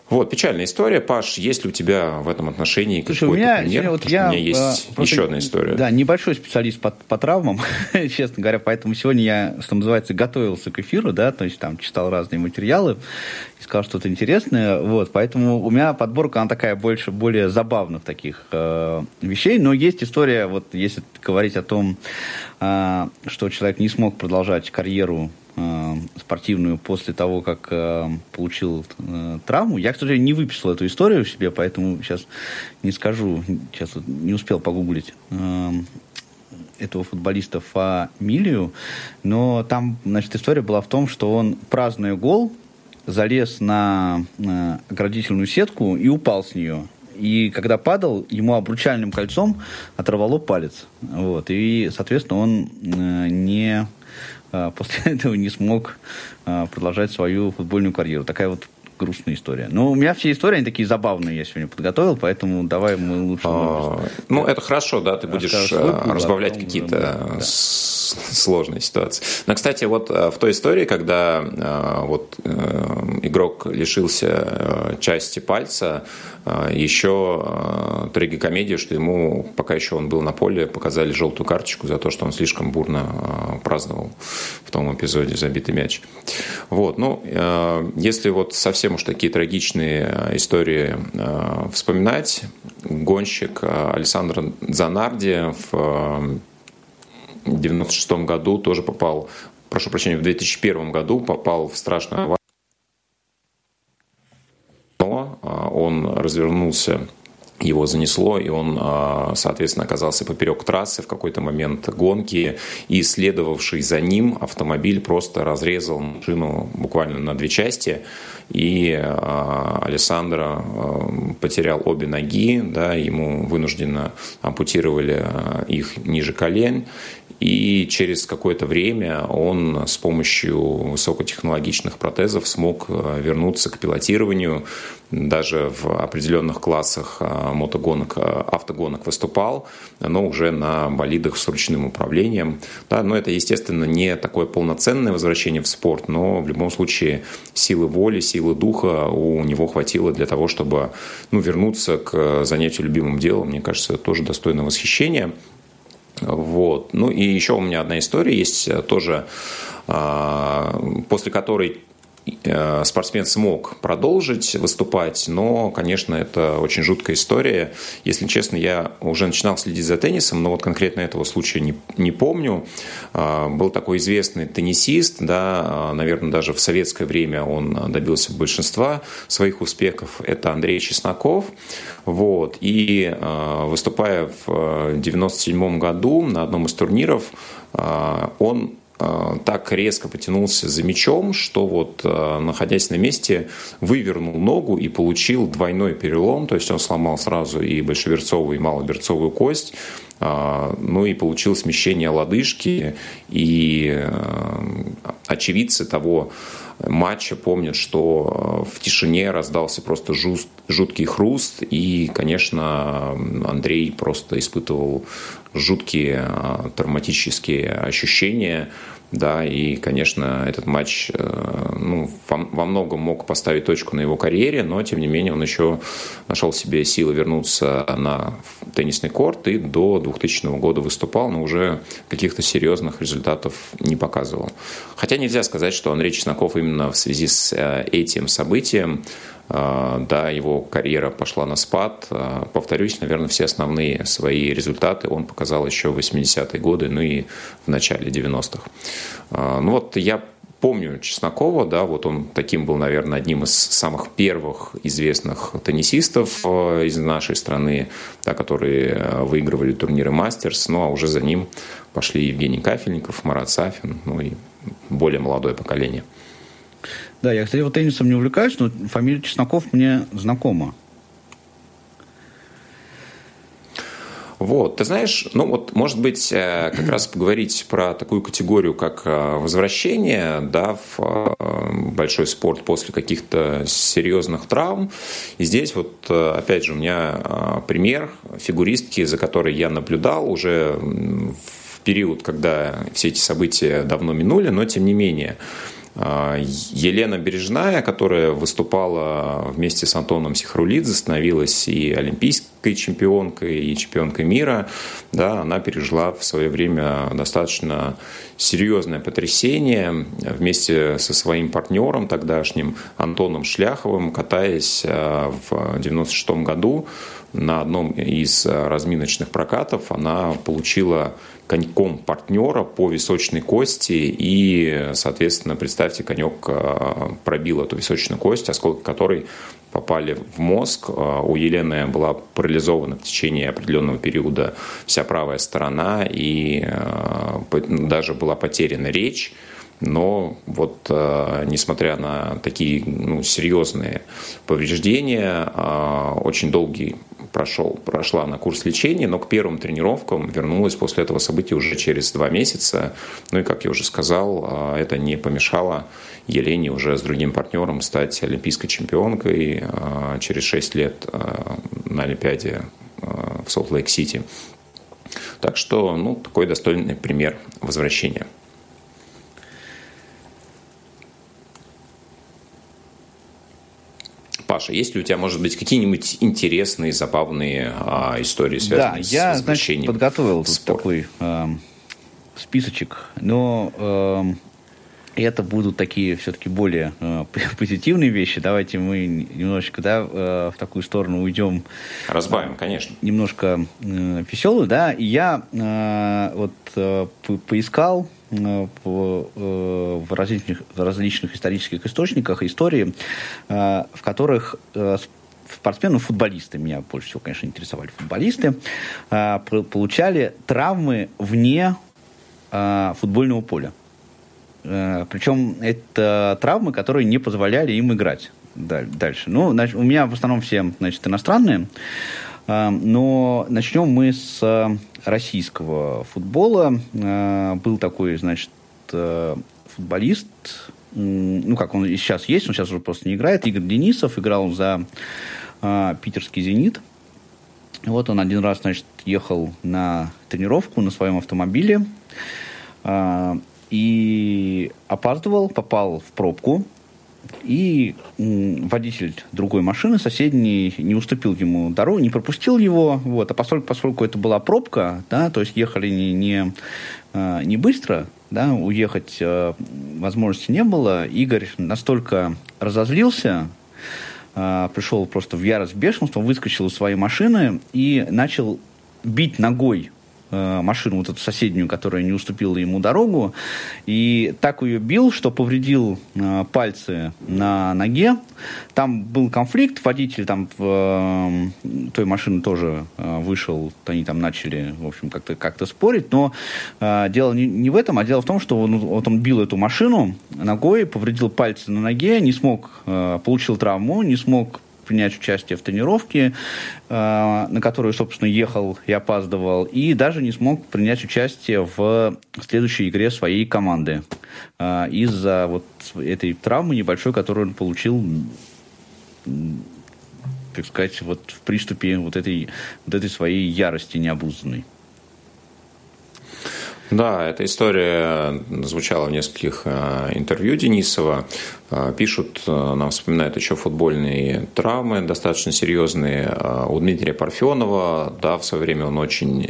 Вот, печальная история. Паш, есть ли у тебя в этом отношении какой-то пример? Вот я, у меня есть а, еще одна история. Да, небольшой специалист по, по травмам, честно говоря, поэтому сегодня я, что называется, готовился к эфиру, да, то есть там читал разные материалы, искал что-то интересное, вот, поэтому у меня подборка, она такая больше, более забавных таких э, вещей, но есть история, вот если говорить о том, э, что человек не смог продолжать карьеру Э, спортивную после того, как э, получил э, травму. Я, к сожалению, не выписал эту историю в себе, поэтому сейчас не скажу, сейчас вот не успел погуглить этого футболиста фамилию, но там, значит, история была в том, что он, празднуя гол, залез на оградительную сетку и упал с нее. И когда падал, ему обручальным кольцом оторвало палец. Вот. И, соответственно, он не а, после этого не смог а, продолжать свою футбольную карьеру. Такая вот грустная история. Но у меня все истории, они такие забавные, я сегодня подготовил, поэтому давай мы лучше... А, ну, это хорошо, да, ты будешь разбавлять да, какие-то да. сложные ситуации. Но, кстати, вот в той истории, когда вот э, игрок лишился части пальца, а, еще а, трагикомедия, что ему, пока еще он был на поле, показали желтую карточку за то, что он слишком бурно а, праздновал в том эпизоде забитый мяч. Вот, ну, если вот совсем уж такие трагичные истории вспоминать, гонщик Александр Занарди в 96 году тоже попал, прошу прощения, в 2001 году попал в страшную аварию он развернулся его занесло, и он, а, соответственно, оказался поперек трассы в какой-то момент гонки, и следовавший за ним автомобиль просто разрезал машину буквально на две части, и а, Александра а, потерял обе ноги, да, ему вынужденно ампутировали их ниже колен, и через какое-то время он с помощью высокотехнологичных протезов смог э, вернуться к пилотированию. Даже в определенных классах э, мотогонок, э, автогонок выступал, но уже на болидах с ручным управлением. Да, но это, естественно, не такое полноценное возвращение в спорт, но в любом случае силы воли, силы духа у него хватило для того, чтобы ну, вернуться к занятию любимым делом. Мне кажется, это тоже достойно восхищения. Вот. Ну и еще у меня одна история есть э, тоже, а, после которой спортсмен смог продолжить выступать, но, конечно, это очень жуткая история. Если честно, я уже начинал следить за теннисом, но вот конкретно этого случая не, не помню. Э, был такой известный теннисист, да, э, наверное, даже в советское время он добился большинства своих успехов. Это Андрей Чесноков. Вот. И выступая в 97 году на одном из турниров, он Э, так резко потянулся за мячом, что вот, э, находясь на месте, вывернул ногу и получил двойной перелом, то есть он сломал сразу и большеберцовую, и малоберцовую кость, э, ну и получил смещение лодыжки, и очевидцы того матча помнят, что в тишине раздался просто жуткий хруст, и, конечно, Андрей просто испытывал жуткие а, травматические ощущения, да, и, конечно, этот матч э, ну, во многом мог поставить точку на его карьере, но, тем не менее, он еще нашел себе силы вернуться на теннисный корт и до 2000 года выступал, но уже каких-то серьезных результатов не показывал. Хотя нельзя сказать, что Андрей Чесноков именно в связи с э, этим событием да, его карьера пошла на спад. А, повторюсь, наверное, все основные свои результаты он показал еще в 80-е годы, ну и в начале 90-х. А, ну вот я помню Чеснокова, да, вот он таким был, наверное, одним из самых первых известных теннисистов из нашей страны, да, которые выигрывали турниры Мастерс, ну а уже за ним пошли Евгений Кафельников, Марат Сафин, ну и более молодое поколение. Да, я, кстати, вот теннисом не увлекаюсь, но фамилия Чесноков мне знакома. Вот, ты знаешь, ну вот, может быть, э, как раз поговорить про такую категорию, как э, возвращение, да, в э, большой спорт после каких-то серьезных травм. И здесь вот, опять же, у меня пример фигуристки, за которой я наблюдал уже в период, когда все эти события давно минули, но тем не менее. А, Елена Бережная, которая выступала вместе с Антоном Сихрулидзе, становилась и олимпийской чемпионкой, и чемпионкой мира. Да, она пережила в свое время достаточно серьезное потрясение вместе со своим партнером тогдашним Антоном Шляховым, катаясь а, в 1996 году на одном из разминочных прокатов, она получила коньком партнера по височной кости и, соответственно, представьте, конек э, пробил эту височную кость, осколки которой попали в мозг. Э, у Елены была парализована в течение определенного периода вся правая сторона и э, даже была потеряна речь. Но вот несмотря на такие ну, серьезные повреждения, очень долгий прошел, прошла на курс лечения, но к первым тренировкам вернулась после этого события уже через два месяца. Ну и, как я уже сказал, а, это не помешало Елене уже с другим партнером стать олимпийской чемпионкой а, через шесть лет а, на Олимпиаде в Солт-Лейк-Сити. Так что, ну, такой достойный пример возвращения. Паша, есть ли у тебя, может быть, какие-нибудь интересные, забавные а, истории, связанные да, с я, значит, подготовил тут такой э, списочек, но э, это будут такие все-таки более э, позитивные вещи. Давайте мы немножечко да, э, в такую сторону уйдем. Разбавим, э, конечно. Немножко э, веселую, да. И я э, вот э, поискал Э, в различных, в различных исторических источниках истории, э, в которых э, спортсмены, футболисты, меня больше всего, конечно, интересовали футболисты, получали травмы вне футбольного поля. Причем это травмы, которые не позволяли им играть дальше. Ну, значит, у меня в основном все, значит, иностранные. Но начнем мы с российского футбола. Был такой, значит, футболист, ну, как он сейчас есть, он сейчас уже просто не играет, Игорь Денисов, играл за питерский «Зенит». Вот он один раз, значит, ехал на тренировку на своем автомобиле и опаздывал, попал в пробку, и водитель другой машины, соседний, не уступил ему дорогу, не пропустил его, вот, а поскольку, поскольку это была пробка, да, то есть ехали не, не, а, не быстро, да, уехать э, возможности не было. Игорь настолько разозлился, э, пришел просто в ярость, в бешенство, выскочил из своей машины и начал бить ногой Э, машину, вот эту соседнюю, которая не уступила ему дорогу, и так ее бил, что повредил э, пальцы на ноге. Там был конфликт, водитель там в э, той машины тоже вышел, они там начали, в общем, как-то как спорить, но дело не, не в этом, а дело в том, что он, вот он бил эту машину ногой, повредил пальцы на ноге, не смог, получил травму, не смог принять участие в тренировке, э, на которую, собственно, ехал и опаздывал, и даже не смог принять участие в следующей игре своей команды э, из-за вот этой травмы небольшой, которую он получил так сказать, вот в приступе вот этой, вот этой своей ярости необузданной. Да, эта история звучала в нескольких э, интервью Денисова. Э, пишут, э, нам вспоминают еще футбольные травмы достаточно серьезные. У Дмитрия Парфенова, да, в свое время он очень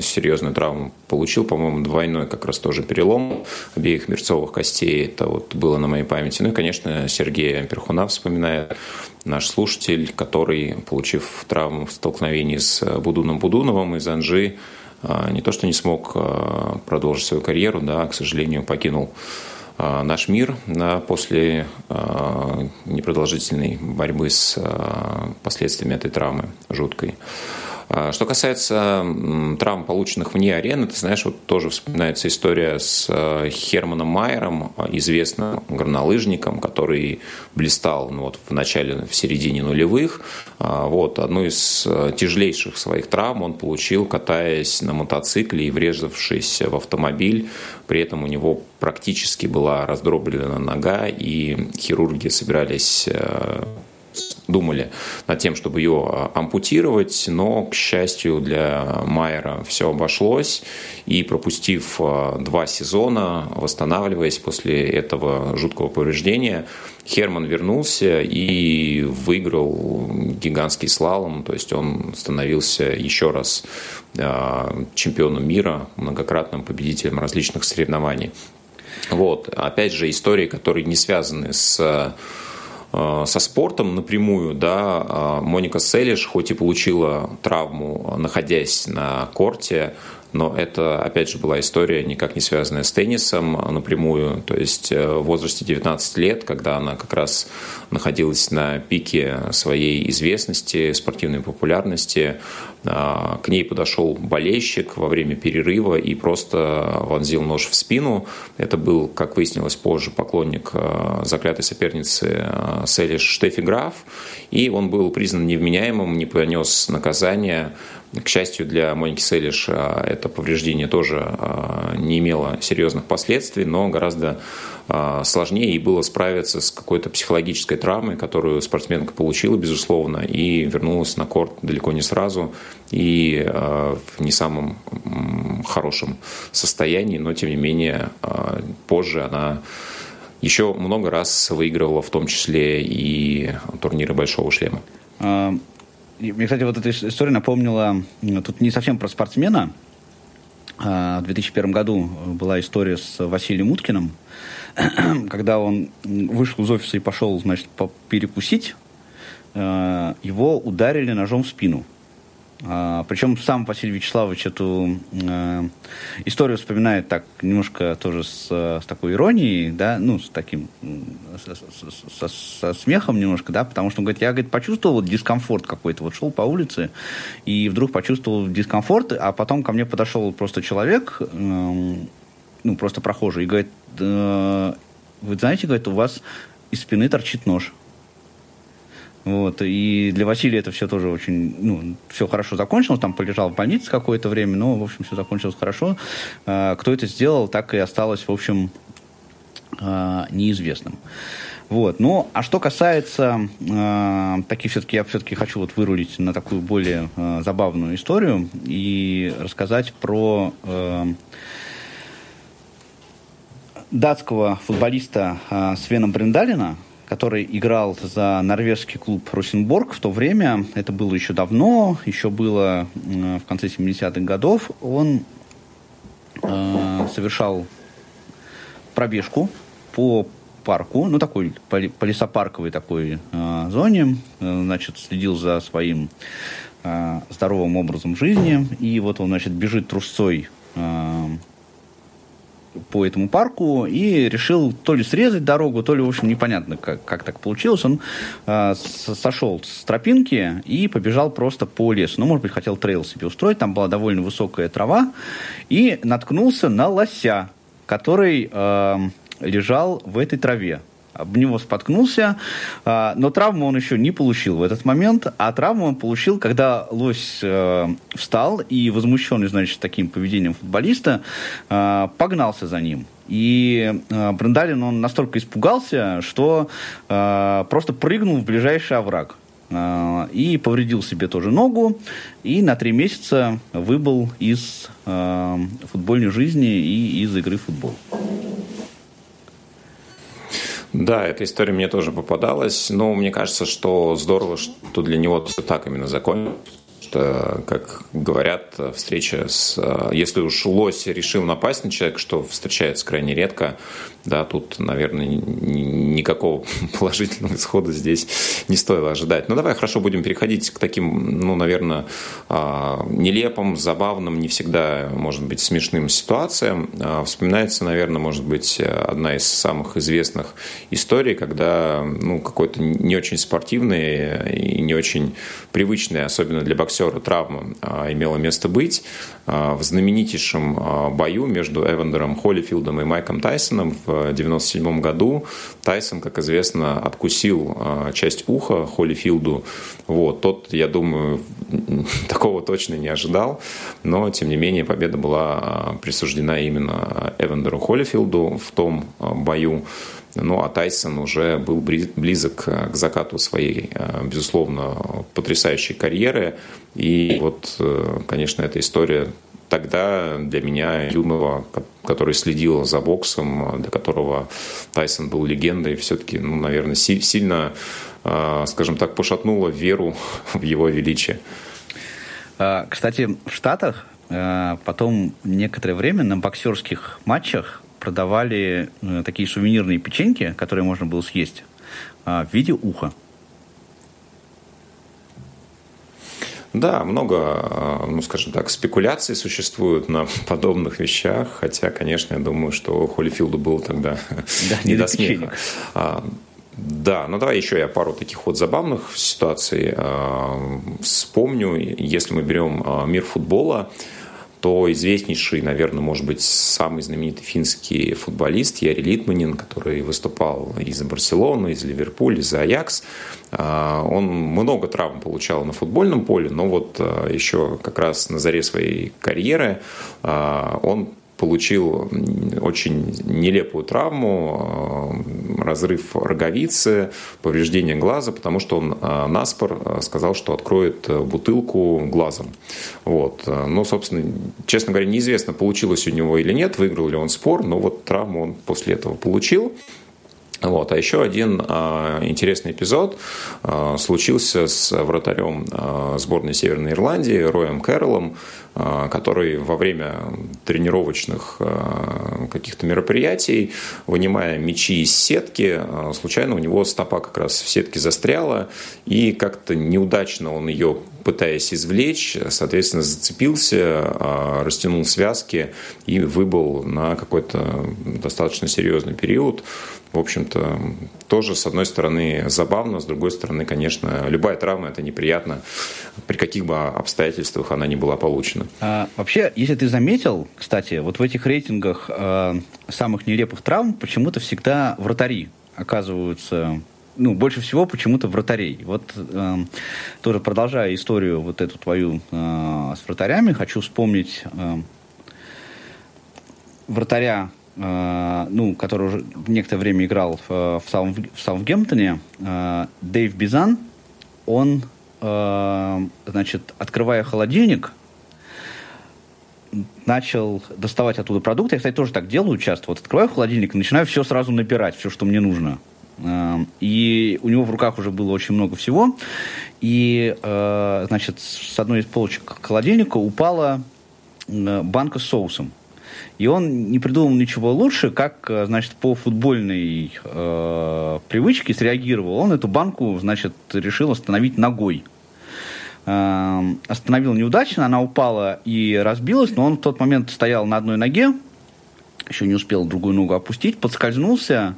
серьезную травму получил, по-моему, двойной как раз тоже перелом обеих мерцовых костей. Это вот было на моей памяти. Ну и, конечно, Сергей Перхуна вспоминает наш слушатель, который, получив травму в столкновении с Будуном Будуновым из Анжи, не то что не смог а, продолжить свою карьеру, да, к сожалению, покинул а, наш мир да, после непродолжительной борьбы с последствиями этой травмы жуткой. А, что касается травм, полученных вне арены, ты знаешь, вот тоже вспоминается история с э, Херманом Майером, известным горнолыжником, который блистал ну, вот, в начале, в середине нулевых. А, вот, одну из э, тяжелейших своих травм он получил, катаясь на мотоцикле и врезавшись в автомобиль. При этом у него практически была раздроблена нога, и хирурги собирались э, думали над тем, чтобы ее а, ампутировать, но, к счастью для Майера, все обошлось, и пропустив а, два сезона, восстанавливаясь после этого жуткого повреждения, Херман вернулся и выиграл гигантский слалом, то есть он становился еще раз а, чемпионом мира, многократным победителем различных соревнований. Вот. Опять же, истории, которые не связаны с со спортом напрямую, да, э, Моника Селиш, хоть и получила травму, находясь на корте, но это, опять же, была история никак не связанная с теннисом напрямую. То есть э, в возрасте 19 лет, когда она как раз находилась на пике своей известности, спортивной популярности, а, к ней подошел болельщик во время перерыва и просто вонзил нож в спину. Это был, как выяснилось позже, поклонник а, заклятой соперницы а, Селли Штефи Граф. И он был признан невменяемым, не понес наказания. К счастью для Моники Селиш, это повреждение тоже не имело серьезных последствий, но гораздо а, сложнее ей было справиться с какой-то психологической травмой, которую спортсменка получила, безусловно, и вернулась на корт далеко не сразу и а, в не самом хорошем состоянии, но тем не менее а, позже она еще много раз выигрывала, в том числе и турниры Большого шлема. Мне, кстати, вот эта история напомнила, тут не совсем про спортсмена. В 2001 году была история с Василием Уткиным, когда он вышел из офиса и пошел, значит, перекусить, э, его ударили ножом в спину. А, причем сам Василий Вячеславович эту э, историю вспоминает так немножко тоже с, с такой иронией, да, ну, с таким, со, со, со смехом немножко, да, потому что он говорит, я, говорит, почувствовал дискомфорт какой-то, вот шел по улице и вдруг почувствовал дискомфорт, а потом ко мне подошел просто человек, э, ну, просто прохожий, и говорит, э, вы знаете, говорит, у вас из спины торчит нож. Вот, и для Василия это все тоже очень, ну, все хорошо закончилось, там полежал в больнице какое-то время, но, в общем, все закончилось хорошо. Э, кто это сделал, так и осталось, в общем, э, неизвестным. Вот. Ну, а что касается э, таких все-таки, я все-таки хочу вот вырулить на такую более э, забавную историю и рассказать про э, датского футболиста э, Свена Бриндалина, который играл за норвежский клуб Росенборг в то время. Это было еще давно, еще было э, в конце 70-х годов. Он э, совершал пробежку по парку, ну такой по лесопарковой такой э, зоне, э, значит, следил за своим э, здоровым образом жизни, и вот он, значит, бежит трусцой э, по этому парку и решил то ли срезать дорогу, то ли, в общем, непонятно, как, как так получилось. Он э, сошел с тропинки и побежал просто по лесу. Ну, может быть, хотел трейл себе устроить, там была довольно высокая трава, и наткнулся на лося, который э, лежал в этой траве об него споткнулся, а, но травму он еще не получил в этот момент, а травму он получил, когда лось э, встал и, возмущенный, значит, таким поведением футболиста, э, погнался за ним. И э, Брендалин, он настолько испугался, что просто прыгнул в ближайший овраг и повредил себе тоже ногу, и на три месяца выбыл из футбольной жизни и из игры в футбол. Да, эта история мне тоже попадалась, но мне кажется, что здорово, что для него так именно закончилось что, как говорят, встреча с... Если уж лось решил напасть на человека, что встречается крайне редко, да, тут, наверное, никакого положительного исхода здесь не стоило ожидать. Ну, давай, хорошо, будем переходить к таким, ну, наверное, а, нелепым, забавным, не всегда, может быть, смешным ситуациям. А, вспоминается, наверное, может быть, одна из самых известных историй, когда, ну, какой-то не очень спортивный и не очень привычный, особенно для боксера, травма а, имела место быть. В знаменитейшем бою между Эвандером Холлифилдом и Майком Тайсоном в 1997 году Тайсон, как известно, откусил а, часть уха Холлифилду. Вот. Тот, я думаю, такого точно не ожидал, но, тем не менее, победа была присуждена именно Эвандеру Холлифилду в том бою. Ну, а Тайсон уже был близок к закату своей, безусловно, потрясающей карьеры. И вот, э, конечно, эта история тогда для меня, юного, который следил за боксом, для которого Тайсон был легендой, все-таки, ну, наверное, сильно, а, скажем так, пошатнуло веру в его величие. А, кстати, в Штатах а, потом некоторое время на боксерских матчах продавали э, такие сувенирные печеньки, которые можно было съесть в виде уха. Да, много, а, ну, скажем так, спекуляций существует на подобных вещах, хотя, конечно, я думаю, что Холлифилду было тогда да, не до смеха. А, да, ну давай еще я пару таких вот забавных ситуаций э, вспомню. Если мы берем э, мир футбола, то известнейший, наверное, может быть, самый знаменитый финский футболист Яри Литманин, который выступал из Барселоны, из Ливерпуля, из Аякс, а, он много травм получал на футбольном поле, но вот а, еще как раз на заре своей карьеры а, он получил очень нелепую травму, э, разрыв роговицы, повреждение глаза, потому что он э, наспор э, сказал, что откроет бутылку глазом. Вот. Ну, собственно, честно говоря, неизвестно, получилось у него или нет, выиграл ли он спор, но вот травму он после этого получил. Вот. А еще один а, интересный эпизод а, случился с вратарем а, сборной Северной Ирландии Роем Кэрролом, а, который во время тренировочных а, каких-то мероприятий, вынимая мячи из сетки, а, случайно у него стопа как раз в сетке застряла, и как-то неудачно он ее пытаясь извлечь, соответственно, зацепился, растянул связки и выбыл на какой-то достаточно серьезный период в общем-то, тоже, с одной стороны, забавно, с другой стороны, конечно, любая травма – это неприятно, при каких бы обстоятельствах она не была получена. А, вообще, если ты заметил, кстати, вот в этих рейтингах э, самых нелепых травм почему-то всегда вратари оказываются ну, больше всего почему-то вратарей. Вот э, тоже продолжая историю вот эту твою э, с вратарями, хочу вспомнить э, вратаря Э, ну, который уже некоторое время играл в, в, Саут, в Саутгемптоне, э, Дэйв Бизан, он, э, значит, открывая холодильник, начал доставать оттуда продукты. Я, кстати, тоже так делаю часто. Вот открываю холодильник, начинаю все сразу набирать, все, что мне нужно. И у него в руках уже было очень много всего. И, значит, с одной из полочек холодильника упала банка с соусом. И он не придумал ничего лучше, как, значит, по футбольной э, привычке среагировал. Он эту банку, значит, решил остановить ногой. Э, остановил неудачно, она упала и разбилась, но он в тот момент стоял на одной ноге, еще не успел другую ногу опустить, подскользнулся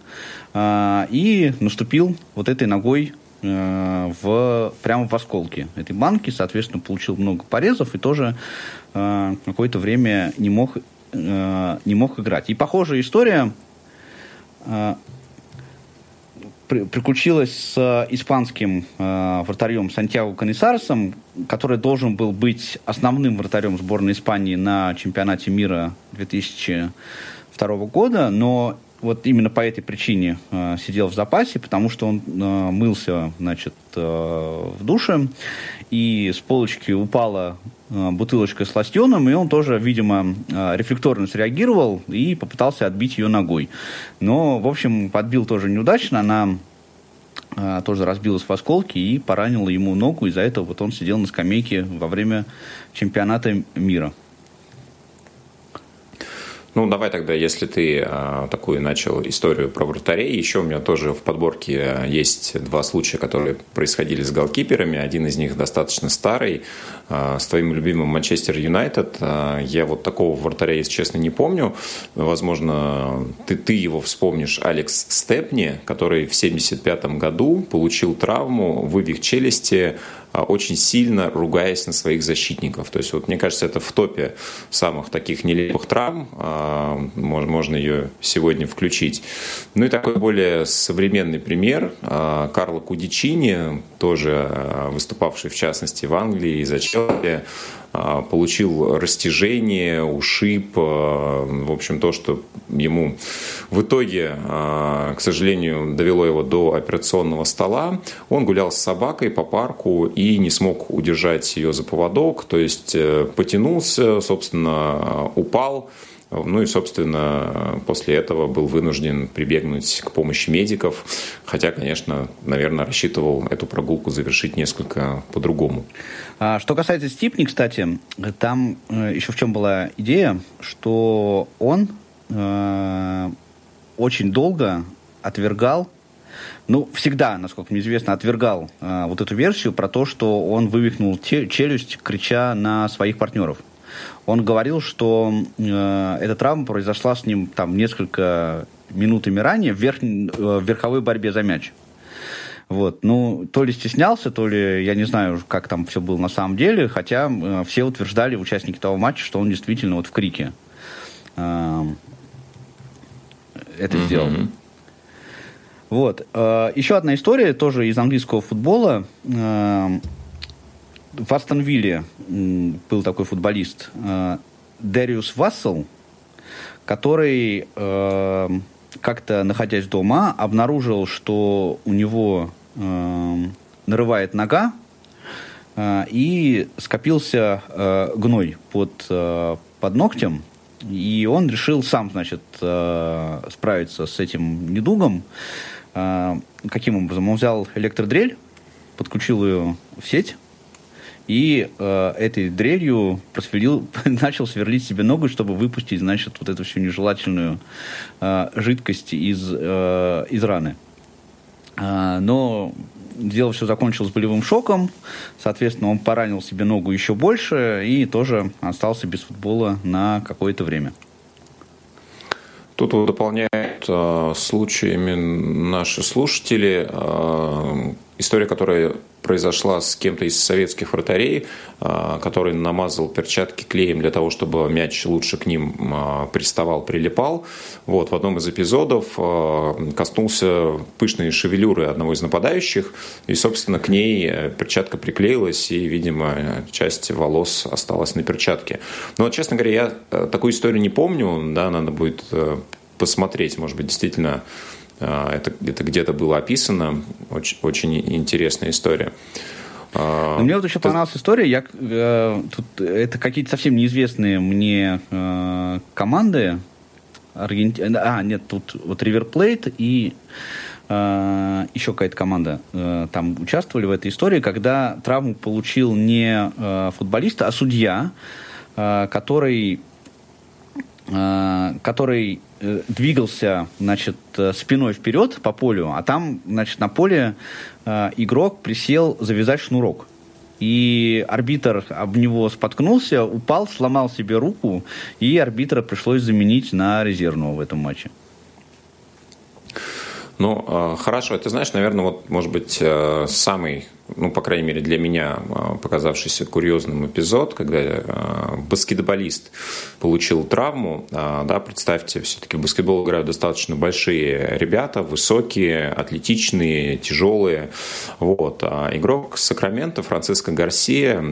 э, и наступил вот этой ногой э, в, прямо в осколки этой банки, соответственно, получил много порезов и тоже э, какое-то время не мог, э, не мог играть. И похожая история э, приключилась с испанским э, вратарем Сантьяго Канисаресом, который должен был быть основным вратарем сборной Испании на чемпионате мира 2000 2002 года, но вот именно по этой причине э, сидел в запасе, потому что он э, мылся, значит, э, в душе, и с полочки упала э, бутылочка с лосьоном, и он тоже, видимо, э, рефлекторно среагировал и попытался отбить ее ногой. Но, в общем, подбил тоже неудачно, она э, тоже разбилась в осколки и поранила ему ногу, из-за этого вот он сидел на скамейке во время чемпионата мира. Ну, давай тогда, если ты а, такую начал историю про вратарей, еще у меня тоже в подборке есть два случая, которые происходили с голкиперами. Один из них достаточно старый, а, с твоим любимым Манчестер Юнайтед. А, я вот такого вратаря, если честно, не помню. Возможно, ты, ты его вспомнишь, Алекс Степни, который в 75 году получил травму, вывих челюсти, очень сильно ругаясь на своих защитников. То есть, вот, мне кажется, это в топе самых таких нелепых травм. А, можно ее сегодня включить. Ну и такой более современный пример. А, Карло Кудичини, тоже выступавший в частности в Англии и за Челси, а, получил растяжение, ушиб, а, в общем, то, что ему в итоге, а, к сожалению, довело его до операционного стола. Он гулял с собакой по парку и не смог удержать ее за поводок, то есть э, потянулся, собственно, упал, ну и, собственно, после этого был вынужден прибегнуть к помощи медиков, хотя, конечно, наверное, рассчитывал эту прогулку завершить несколько по-другому. А, что касается Стипни, кстати, там э, еще в чем была идея, что он э, очень долго отвергал ну, всегда, насколько мне известно, отвергал э, вот эту версию про то, что он вывихнул челюсть, крича на своих партнеров. Он говорил, что э, эта травма произошла с ним там несколько минутами ранее в, верх, э, в верховой борьбе за мяч. Вот. Ну, то ли стеснялся, то ли я не знаю, как там все было на самом деле, хотя э, все утверждали, участники того матча, что он действительно вот в крике э, это mm-hmm. сделал. Вот. Э, еще одна история, тоже из английского футбола. Э, в Астон Вилле был такой футболист э, Дэриус Вассел, который э, как-то, находясь дома, обнаружил, что у него э, нарывает нога, э, и скопился э, гной под, под ногтем, и он решил сам, значит, справиться с этим недугом. Каким образом? Он взял электродрель, подключил ее в сеть, и э, этой дрелью просверлил, начал сверлить себе ногу, чтобы выпустить, значит, вот эту всю нежелательную э, жидкость из, э, из раны. Э, но дело все закончилось болевым шоком, соответственно, он поранил себе ногу еще больше и тоже остался без футбола на какое-то время. Тут вот дополняют э, случаями наши слушатели. Э, история, которая произошла с кем-то из советских вратарей, а, который намазал перчатки клеем для того, чтобы мяч лучше к ним а, приставал, прилипал. Вот, в одном из эпизодов а, коснулся пышной шевелюры одного из нападающих, и, собственно, к ней э, перчатка приклеилась, и, видимо, часть волос осталась на перчатке. Но, честно говоря, я э, такую историю не помню, да, надо будет э, посмотреть, может быть, действительно это, это где-то было описано. Очень, очень интересная история. А, Но мне вот еще понравилась история. Я, э, тут, это какие-то совсем неизвестные мне э, команды. Аргенти... А, нет, тут вот River Plate и э, еще какая-то команда э, там участвовали в этой истории, когда травму получил не э, футболист, а судья, э, который который двигался, значит, спиной вперед по полю, а там, значит, на поле игрок присел завязать шнурок и арбитр об него споткнулся, упал, сломал себе руку, и арбитра пришлось заменить на резервного в этом матче. Ну, а, хорошо. Ты знаешь, наверное, вот, может быть, э, самый ну, по крайней мере, для меня а, показавшийся курьезным эпизод, когда а, баскетболист получил травму. Да, представьте, все-таки в баскетбол играют достаточно большие ребята, высокие, атлетичные, тяжелые. Вот. А игрок Сакрамента Франциско Гарсия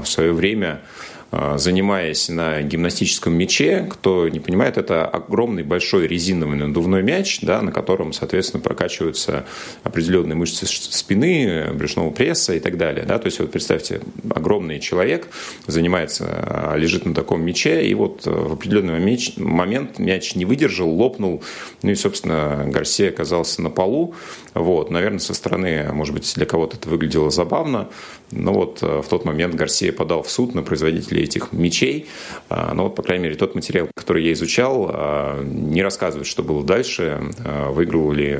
в свое время а, занимаясь на гимнастическом мяче. Кто не понимает, это огромный большой резиновый надувной мяч, да, на котором, соответственно, прокачиваются определенные мышцы спины, брюшного пресса и так далее. Да? То есть вот представьте, огромный человек занимается, а, лежит на таком мяче, и вот в определенный момент мяч не выдержал, лопнул, ну и, собственно, Гарсия оказался на полу. Вот, наверное, со стороны, может быть, для кого-то это выглядело забавно, но вот э, в тот момент Гарсия подал в суд на производителей этих мечей. А, но вот, по крайней мере, тот материал, который я изучал, а, не рассказывает, что было дальше, выиграл ли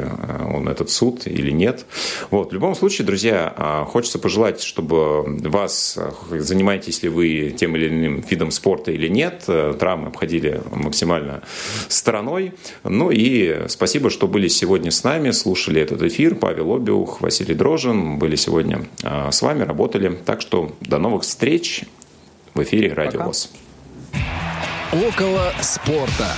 он этот суд или нет. Вот, в любом случае, друзья, хочется пожелать, чтобы вас, занимаетесь ли вы тем или иным видом спорта или нет, э, травмы обходили максимально стороной. Ну и спасибо, что были сегодня с нами, слушали этот эфир. Павел Обиух, Василий Дрожин были сегодня с вами, работали. Так что до новых встреч в эфире Радио ВОЗ. Около спорта.